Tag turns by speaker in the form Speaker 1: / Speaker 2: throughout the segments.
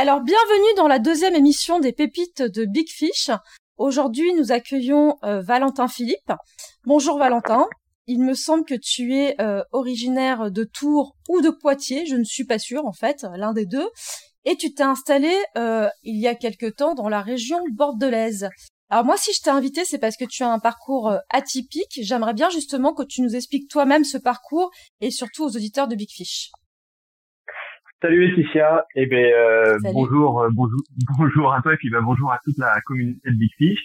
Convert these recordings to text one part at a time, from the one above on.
Speaker 1: Alors, bienvenue dans la deuxième émission des pépites de Big Fish. Aujourd'hui, nous accueillons euh, Valentin Philippe. Bonjour Valentin. Il me semble que tu es euh, originaire de Tours ou de Poitiers, je ne suis pas sûre en fait, l'un des deux. Et tu t'es installé euh, il y a quelque temps dans la région bordelaise. Alors moi, si je t'ai invité, c'est parce que tu as un parcours atypique. J'aimerais bien justement que tu nous expliques toi-même ce parcours et surtout aux auditeurs de Big Fish.
Speaker 2: Salut Laetitia, et eh ben euh, bonjour, euh, bonjour, bonjour à toi et puis ben, bonjour à toute la communauté de Big Fish.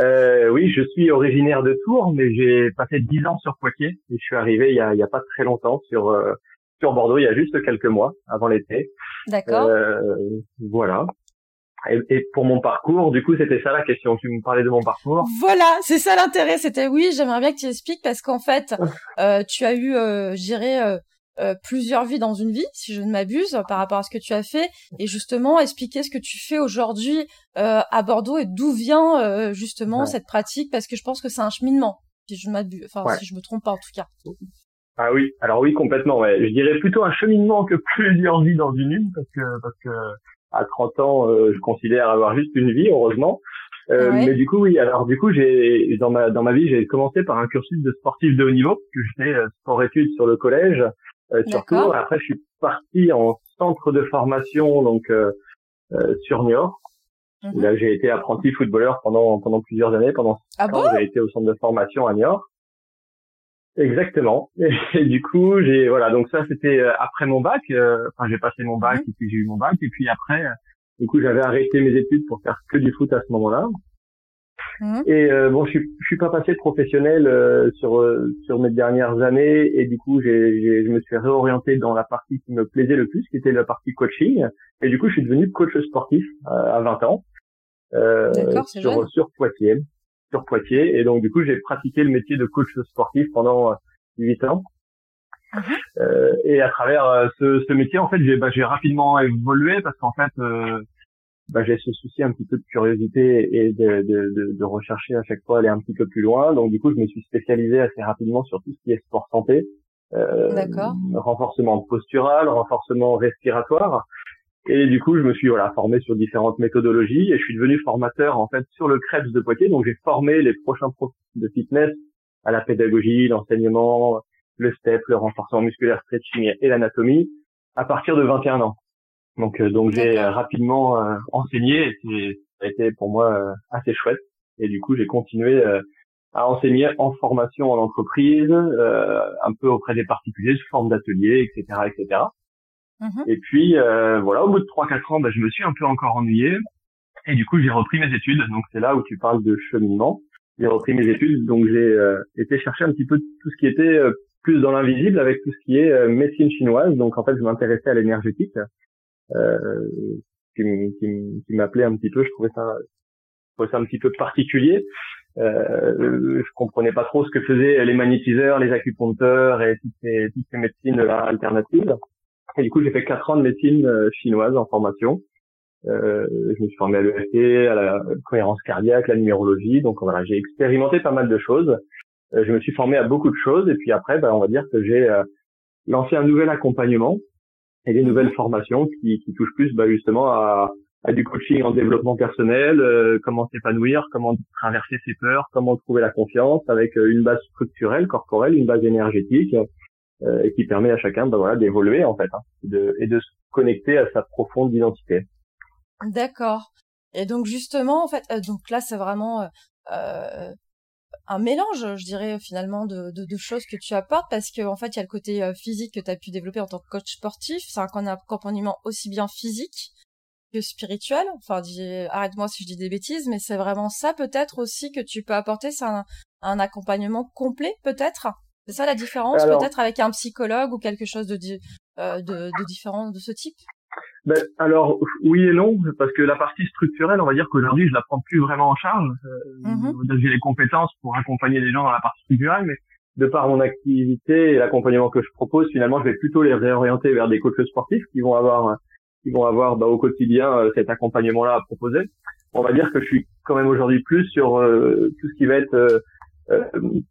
Speaker 2: Euh, oui, je suis originaire de Tours, mais j'ai passé dix ans sur Poitiers et je suis arrivé il y a, il y a pas très longtemps sur euh, sur Bordeaux, il y a juste quelques mois avant l'été.
Speaker 1: D'accord.
Speaker 2: voilà. Et, et, pour mon parcours, du coup, c'était ça la question. Tu me parlais de mon parcours.
Speaker 1: Voilà, c'est ça l'intérêt. C'était oui, j'aimerais bien que tu expliques parce qu'en fait, tu as eu, euh, je dirais euh, plusieurs vies dans une vie, si je ne m'abuse, par rapport à ce que tu as fait, et justement expliquer ce que tu fais aujourd'hui euh, à Bordeaux et d'où vient euh, justement cette pratique, parce que je pense que c'est un cheminement, si je m'abuse, enfin si je me trompe pas en tout cas.
Speaker 2: Ah oui, alors oui complètement. Ouais. Je dirais plutôt un cheminement que plusieurs vies dans une une, parce que parce que à 30 ans, je considère avoir juste une vie, heureusement. Euh, Mais du coup, oui. Alors du coup, j'ai dans ma dans ma vie, j'ai commencé par un cursus de sportif de haut niveau que j'ai fait sport études sur le collège euh, surtout. Après, je suis parti en centre de formation, donc euh, euh, sur Niort. Mhm. Là, j'ai été apprenti footballeur pendant pendant plusieurs années. Pendant
Speaker 1: ah bon?
Speaker 2: j'ai été au centre de formation à Niort. Exactement. Et, du coup, j'ai voilà. Donc ça, c'était après mon bac. enfin, j'ai passé mon bac mhm. et puis j'ai eu mon bac. Et puis après, du coup, j'avais arrêté mes études pour faire que du foot à ce moment-là. Mmh. Et euh, bon, je suis, je suis pas passé professionnel euh, sur euh, sur mes dernières années et du coup, j'ai, je me suis réorienté dans la partie qui me plaisait le plus, qui était la partie coaching. Et du coup, je suis devenu coach sportif à 20 ans sur sur Poitiers, sur Poitiers. Et donc, du coup, j'ai pratiqué le métier de coach sportif pendant 8 ans. Mmh. et à travers ce, ce métier, en fait, j'ai, bah, j'ai rapidement évolué parce qu'en fait, bah, j'ai ce souci un petit peu de curiosité et de, de, de, de, rechercher à chaque fois aller un petit peu plus loin. Donc du coup, je me suis spécialisé assez rapidement sur tout ce qui est sport santé,
Speaker 1: euh,
Speaker 2: renforcement postural, renforcement respiratoire. Et du coup, je me suis voilà formé sur différentes méthodologies et je suis devenu formateur en fait sur le Krebs de Poitiers. Donc j'ai formé les prochains profs de fitness à la pédagogie, l'enseignement, le step, le renforcement musculaire, stretching et l'anatomie à partir de 21 ans. Donc, euh, donc j'ai rapidement euh, enseigné. Et ça a été pour moi euh, assez chouette. Et du coup, j'ai continué à enseigner en formation en entreprise, un peu auprès des particuliers sous forme d'ateliers, etc., etc. Mm-hmm. Et puis voilà, au bout de 3-4 ans, bah, je me suis un peu encore ennuyé. Et du coup, j'ai repris mes études. Donc c'est là où tu parles de cheminement. J'ai repris mes études, donc j'ai été chercher un petit peu tout ce qui était plus dans l'invisible avec tout ce qui est médecine chinoise. Donc en fait, je m'intéressais à l'énergétique euh, qui, qui, m'appelait un petit peu. Je trouvais ça, je trouvais ça un petit peu particulier. Euh, je comprenais pas trop ce que faisaient les magnétiseurs, les acupuncteurs et toutes ces, toutes ces médecines alternatives. Et du coup, j'ai fait quatre ans de médecine euh, chinoise en formation. Euh, je me suis formé à l'EFT, à la cohérence cardiaque, la numérologie. Donc voilà, j'ai expérimenté pas mal de choses. Euh, je me suis formé à beaucoup de choses. Et puis après, bah, on va dire que j'ai euh, lancé un nouvel accompagnement et des nouvelles formations qui, qui touchent plus bah, justement à, à, du coaching en développement personnel, euh, comment s'épanouir, comment traverser ses peurs, comment trouver la confiance avec euh, une base structurelle, corporelle, une base énergétique euh, et qui permet à chacun bah, voilà, d'évoluer en fait hein, de, et de se connecter à sa profonde identité.
Speaker 1: D'accord. Et donc justement, en fait, donc là, c'est vraiment euh, un mélange, je dirais finalement de, de, de, choses que tu apportes parce qu'en en fait il y a le côté euh, physique que tu as pu développer en tant que coach sportif, c'est un accompagnement aussi bien physique que spirituel. Enfin, arrête-moi si je dis des bêtises, mais c'est vraiment ça peut-être aussi que tu peux apporter, c'est un, un, accompagnement complet peut-être. C'est ça la différence peut-être avec un psychologue ou quelque chose de, euh, de, de différent de ce type?
Speaker 2: Ben, alors oui et non, parce que la partie structurelle, on va dire qu'aujourd'hui je la prends plus vraiment en charge. Euh, mm-hmm. J'ai les compétences pour accompagner les gens dans la partie structurelle, mais de par mon activité et l'accompagnement que je propose, finalement, je vais plutôt les réorienter vers des coachs sportifs qui vont avoir, qui vont avoir bah, au quotidien euh, cet accompagnement-là à proposer. On va dire que je suis quand même aujourd'hui plus sur euh, tout ce qui va être euh,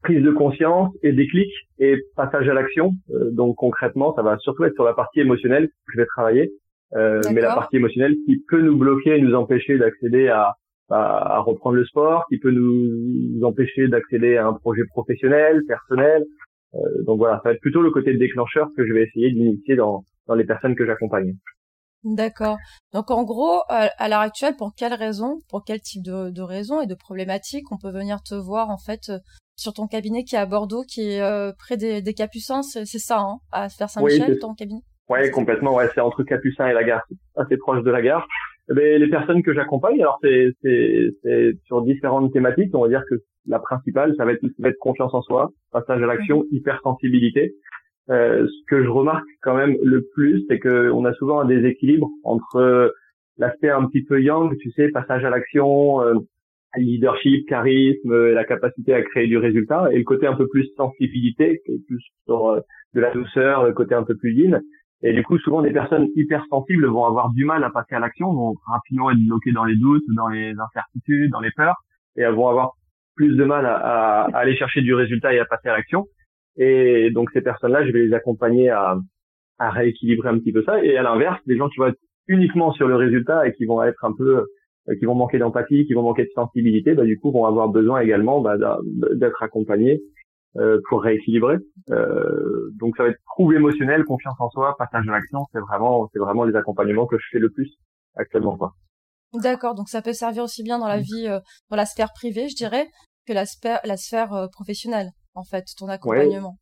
Speaker 2: prise de conscience et déclic et passage à l'action. donc concrètement, ça va surtout être sur la partie émotionnelle que je vais travailler mais la partie émotionnelle qui peut nous bloquer et nous empêcher d'accéder à, à, reprendre le sport, qui peut nous, empêcher d'accéder à un projet professionnel, personnel. donc voilà, ça va être plutôt le côté déclencheur que je vais essayer d'initier dans, dans les personnes que j'accompagne.
Speaker 1: D'accord. Donc en gros, à l'heure actuelle, pour quelles raisons, pour quel type de, de raisons et de problématiques on peut venir te voir en fait euh, sur ton cabinet qui est à Bordeaux, qui est euh, près des, des Capucins, c'est ça, hein, à faire Saint-Michel, ton cabinet?
Speaker 2: Oui, complètement. Ouais, c'est entre Capucins et la gare, assez proche de la gare. Mais eh ben, les personnes que j'accompagne, alors c'est c'est sur différentes thématiques. On va dire que la principale, ça va être, ça va être confiance en soi, passage à l'action, mhm. hypersensibilité. Euh, ce que je remarque quand même le plus, c'est que on a souvent un déséquilibre entre euh, l'aspect un petit peu yang, tu sais, passage à l'action, euh, leadership, charisme, la capacité à créer du résultat, et le côté un peu plus sensibilité, qui est plus sur de la douceur, le côté un peu plus yin. Et du coup, souvent, des personnes hypersensibles vont avoir du mal à passer à l'action, vont rapidement être bloquées dans les doutes, dans les incertitudes, dans les peurs, et elles vont avoir plus de mal à, aller chercher du résultat et à passer à l'action. Et donc ces personnes-là, je vais les accompagner à, à rééquilibrer un petit peu ça. Et à l'inverse, des gens qui vont être uniquement sur le résultat et qui vont être un peu, euh, qui vont manquer d'empathie, qui vont manquer de sensibilité, bah, du coup vont avoir besoin également bah, d'être accompagnés euh, pour rééquilibrer. Euh, donc ça va être trouble émotionnel, confiance en soi, passage à l'action. C'est vraiment, c'est vraiment les accompagnements que je fais le plus actuellement. Quoi.
Speaker 1: D'accord. Donc ça peut servir aussi bien dans la vie, euh, dans la sphère privée, je dirais, que la sphère, la sphère professionnelle en fait, ton accompagnement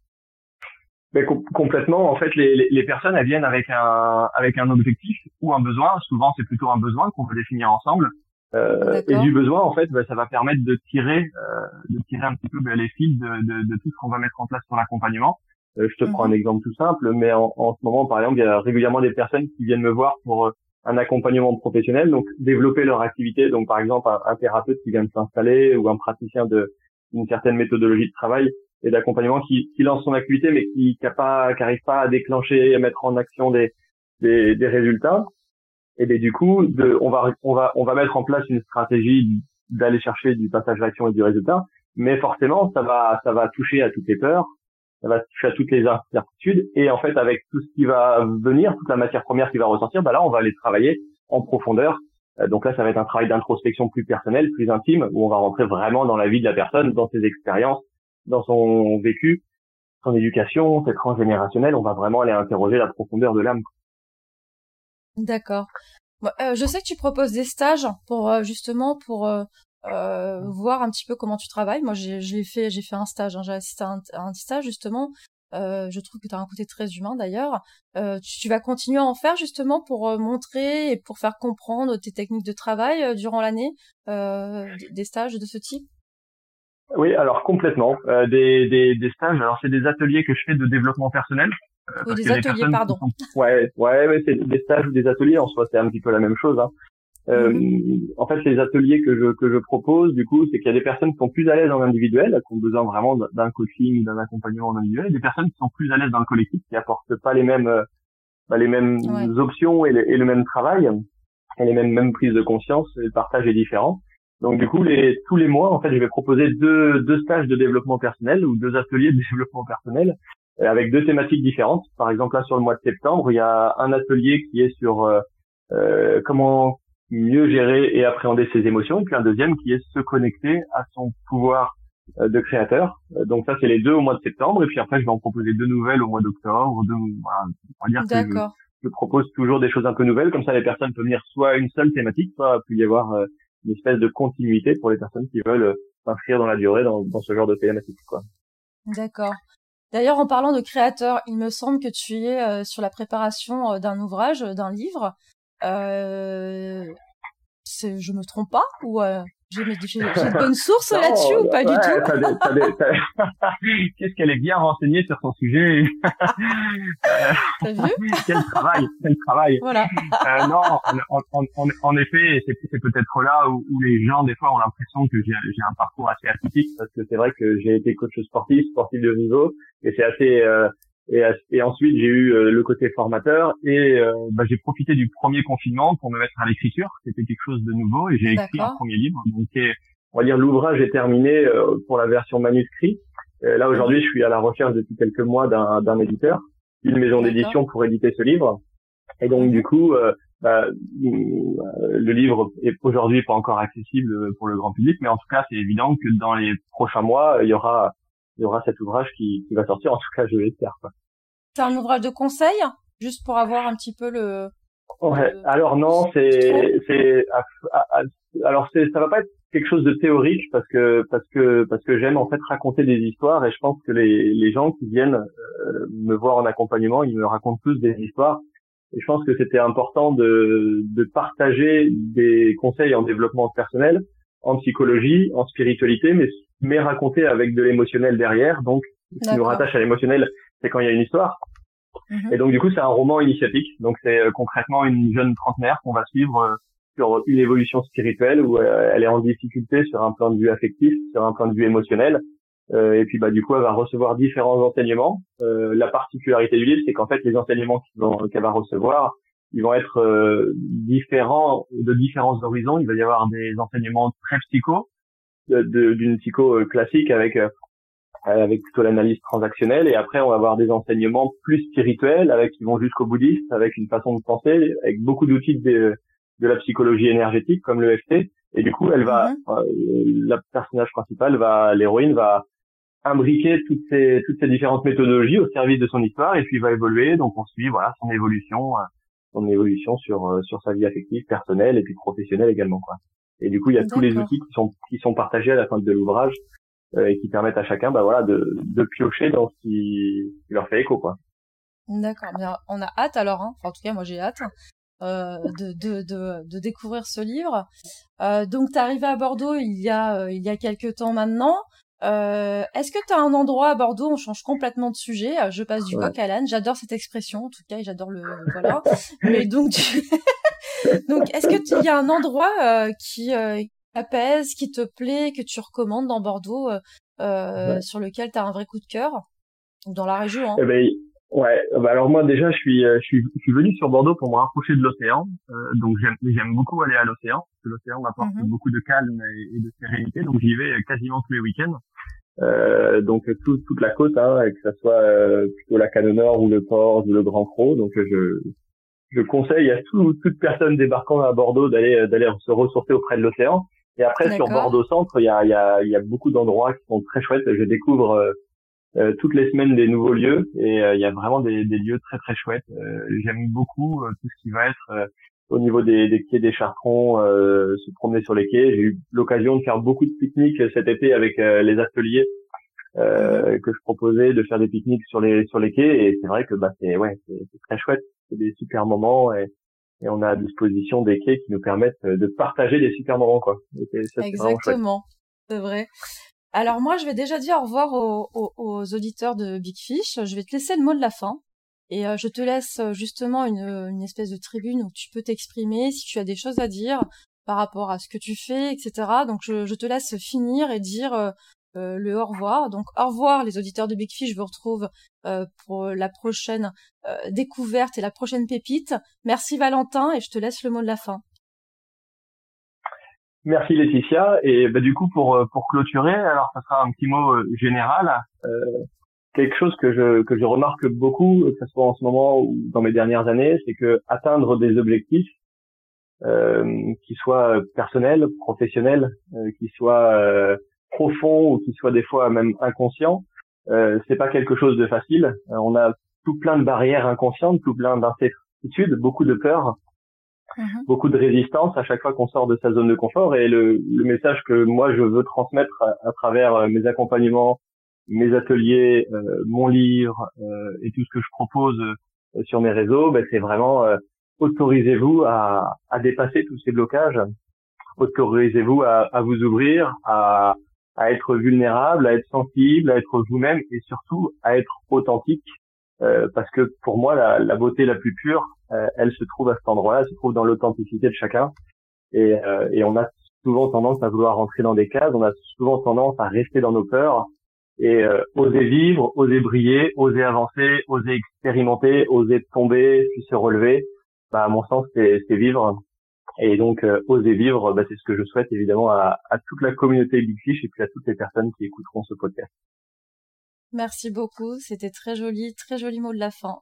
Speaker 2: Mais complètement. En fait, les, les, personnes, elles viennent avec un, avec un objectif ou un besoin. Souvent, c'est plutôt un besoin qu'on peut définir ensemble. Euh, et du besoin, en fait, bah, ça va permettre de tirer, euh, de tirer un petit peu bah, les fils de, de, de, tout ce qu'on va mettre en place sur l'accompagnement. Euh, je te prends un mhm. exemple tout simple, mais en, en, ce moment, par exemple, il y a régulièrement des personnes qui viennent me voir pour euh, un accompagnement professionnel, donc développer leur activité. Donc, par exemple, un, un thérapeute qui vient de s'installer ou un praticien de une certaine méthodologie de travail et d'accompagnement qui, qui, lance son activité mais qui n'arrive pas, pas à déclencher et à mettre en action des, des, des résultats. Et bien du coup, de, on va on va on va mettre en place une stratégie d'aller chercher du passage à l'action et du résultat, mais forcément ça va ça va toucher à toutes les peurs, ça va toucher à toutes les incertitudes et en fait avec tout ce qui va venir, toute la matière première qui va ressortir, bah là on va aller travailler en profondeur. Euh, donc là ça va être un travail d'introspection plus personnel, plus intime, où on va rentrer vraiment dans la vie de la personne, dans ses expériences, dans son vécu, son éducation, ses transgénérationnelles, on va vraiment aller interroger la profondeur de l'âme.
Speaker 1: D'accord. Euh, je sais que tu proposes des stages pour euh, justement pour euh, voir un petit peu comment tu travailles. Moi, j'ai fait j'ai fait un stage, hein, j'ai assisté à un, stage justement. je trouve que tu as un côté très humain d'ailleurs. Tu, vas continuer à en faire justement pour montrer et pour faire comprendre tes techniques de travail durant l'année, des stages de ce type?
Speaker 2: Oui, alors complètement. Des, des, des, stages, alors c'est des ateliers que je fais de développement personnel.
Speaker 1: Euh, ou des ateliers, pardon.
Speaker 2: Ouais, ouais, ouais c'est des stages ou des ateliers. En soi, c'est un petit peu la même chose. Hein. Euh, mhm. En fait, les ateliers que je que je propose, du coup, c'est qu'il y a des personnes qui sont plus à l'aise en individuel, qui ont besoin vraiment d'un coaching, d'un accompagnement en individuel, et des personnes qui sont plus à l'aise dans le collectif, qui apportent pas les mêmes euh, bah, les mêmes options et, et, le même travail, et les mêmes mêmes prises de conscience. Et le partage est différent. Donc du coup, les, tous les mois, en fait, je vais proposer deux, deux stages de développement personnel ou deux ateliers de développement personnel avec deux thématiques différentes. Par exemple, là sur le mois de septembre, il y a un atelier qui est sur euh, euh comment mieux gérer et appréhender ses émotions, et puis un deuxième qui est se connecter à son pouvoir euh, de créateur. Donc ça, c'est les deux au mois de septembre, et puis après, je vais en proposer deux nouvelles au mois d'octobre. Voilà, on va dire que je, je, propose toujours des choses un peu nouvelles, comme ça les personnes peuvent venir soit une seule thématique, soit peut y avoir une espèce de continuité pour les personnes qui veulent euh, s'inscrire dans la durée dans, dans ce genre de thématique. Quoi.
Speaker 1: D'accord. D'ailleurs, en parlant de créateur, il me semble que tu es euh, sur la préparation euh, d'un ouvrage, d'un livre. Euh, je me trompe pas ou j'ai une bonne source là-dessus ou pas du tout
Speaker 2: Qu'est-ce qu'elle est bien renseignée sur son sujet
Speaker 1: T'as vu
Speaker 2: Quel travail, quel travail.
Speaker 1: Voilà.
Speaker 2: Euh, non, en, en, en effet, c'est peut-être là où, où, les gens des fois ont l'impression que j'ai un parcours assez atypique parce que c'est vrai que j'ai été coach sportif, sportif de niveau, et c'est assez euh, et, et, ensuite, j'ai eu euh, le côté formateur et euh, bah, j'ai profité du premier confinement pour me mettre à l'écriture. C'était quelque chose de nouveau et j'ai écrit un premier livre. Donc, on va dire, l'ouvrage est terminé euh, pour la version manuscrit. là, aujourd'hui, je suis à la recherche depuis quelques mois d'un éditeur, une maison d'édition pour éditer ce livre. Et donc, du coup, bah, le livre est aujourd'hui pas encore accessible pour le grand public, mais en tout cas, c'est évident que dans les prochains mois, il y aura, il y aura cet ouvrage qui, qui va sortir. En tout cas, je l'espère.
Speaker 1: C'est un ouvrage de conseil, juste pour avoir un petit peu le.
Speaker 2: Ouais. Alors non, c'est, c'est, alors c'est, ça va pas être quelque chose de théorique parce que parce que parce que j'aime en fait raconter des histoires et je pense que les les gens qui viennent euh, me voir en accompagnement, ils me racontent tous des histoires et je pense que c'était important de, de partager des conseils en développement personnel, en psychologie, en spiritualité, mais, mais raconter avec de l'émotionnel derrière. Donc, ce qui nous rattache à l'émotionnel, c'est quand il y a une histoire. Mhm. Et donc, du coup, c'est un roman initiatique. Donc, c'est euh, concrètement une jeune trentenaire qu'on va suivre euh, sur une évolution spirituelle où euh, elle est en difficulté sur un plan de vue affectif, sur un plan de vue émotionnel. Euh, et puis bah du coup elle va recevoir différents enseignements. Euh, la particularité du livre, c'est qu'en fait les enseignements qu'elle va recevoir, ils vont être euh, différents de différents horizons. Il va y avoir des enseignements très psycho, d'une psycho classique avec avec plutôt l'analyse transactionnelle, et après on va avoir des enseignements plus spirituels avec qui vont jusqu'au bouddhiste, avec une façon de penser, avec beaucoup d'outils de, de la psychologie énergétique comme le FT. Et du coup, elle va, mm-hmm. la personnage principal va, l'héroïne va imbriquer toutes ces toutes ces différentes méthodologies au service de son histoire et puis va évoluer donc on suit voilà son évolution euh, son évolution sur euh, sur sa vie affective personnelle et puis professionnelle également quoi et du coup il y a tous les outils qui sont qui sont partagés à la fin de l'ouvrage euh, et qui permettent à chacun bah voilà de de piocher dans ce qui, leur fait écho quoi
Speaker 1: d'accord on a hâte alors hein. en tout cas moi j'ai hâte euh, de, de, de, de, découvrir ce livre. Euh, donc, tu es arrivé à Bordeaux il y a, il y a quelques temps maintenant. Euh, Est-ce que tu as un endroit à Bordeaux On change complètement de sujet. Euh, je passe du coq à l'âne. J'adore cette expression, en tout cas, et j'adore le voilà. Mais donc, donc, est-ce que il y a un endroit euh, qui euh, apaise, qui te plaît, que tu recommandes dans Bordeaux, euh, sur lequel tu as un vrai coup de cœur, dans la région hein
Speaker 2: eh ben, Ouais, bah alors moi déjà je suis je suis je suis venu sur Bordeaux pour me rapprocher de l'océan, donc j'aime j'aime beaucoup aller à l'océan parce que l'océan m'apporte mm-hmm. beaucoup de calme et, et, de sérénité, donc j'y vais quasiment tous les week-ends. Euh, donc tout, toute la côte, hein, que ce soit euh, plutôt la Canne Nord ou le port ou le Grand Croc. Donc je, je conseille à tout, toute personne débarquant à Bordeaux d'aller d'aller se ressourcer auprès de l'océan. Et après sur Bordeaux Centre, il y a, y, a, y a beaucoup d'endroits qui sont très chouettes. Je découvre euh, euh toutes les semaines des nouveaux lieux et il y a vraiment des, des, lieux très très chouettes. J'aime beaucoup tout ce qui va être au niveau des, des, quais des Chartrons, euh, se promener sur les quais. J'ai eu l'occasion de faire beaucoup de pique-niques cet été avec euh, les ateliers euh, que je proposais, de faire des pique-niques sur les sur les quais. Et c'est vrai que bah c'est ouais, c'est très chouette, c'est des super moments et, et, on a à disposition des quais qui nous permettent de partager des super moments quoi.
Speaker 1: Exactement, c'est vrai. Alors moi, je vais déjà dire au revoir aux, aux, aux auditeurs de Big Fish. Je vais te laisser le mot de la fin. Et euh, je te laisse euh, justement une, une espèce de tribune où tu peux t'exprimer si tu as des choses à dire par rapport à ce que tu fais, etc. Donc je, je te laisse finir et dire euh, le au revoir. Donc au revoir les auditeurs de Big Fish, je vous retrouve pour la prochaine découverte et la prochaine pépite. Merci Valentin et je te laisse le mot de la fin.
Speaker 2: Merci Laetitia et bah, du coup pour pour clôturer alors ça sera un petit mot général quelque chose que je que je remarque beaucoup, que ce soit en ce moment ou dans mes dernières années, c'est que atteindre des objectifs euh, qui soient personnels, professionnels, euh, qui soient euh, profonds ou qui soient des fois même inconscients, euh, c'est pas quelque chose de facile. Euh, on a tout plein de barrières inconscientes, tout plein d'incertitudes, beaucoup de peur, mm-hmm. beaucoup de résistance à chaque fois qu'on sort de sa zone de confort. Et le, le message que moi je veux transmettre à travers mes accompagnements mes ateliers, euh, mon livre euh, et tout ce que je propose euh, sur mes réseaux, ben, c'est vraiment autorisez-vous à, à, dépasser tous ces blocages, autorisez-vous à, à, vous ouvrir, à, à, être vulnérable, à être sensible, à être vous-même et surtout à être authentique. Euh, parce que pour moi, la, la beauté la plus pure, elle se trouve à cet endroit-là, elle se trouve dans l'authenticité de chacun. Et, et on a souvent tendance à vouloir rentrer dans des cases, on a souvent tendance à rester dans nos peurs, et euh, oser vivre, oser briller, oser avancer, oser expérimenter, oser tomber, puis se relever. Bah, à mon sens, c'est vivre. Et donc, euh, oser vivre, bah, c'est ce que je souhaite évidemment à, à toute la communauté Big Fish et puis à toutes les personnes qui écouteront ce podcast.
Speaker 1: Merci beaucoup, c'était très joli, très joli mot de la fin.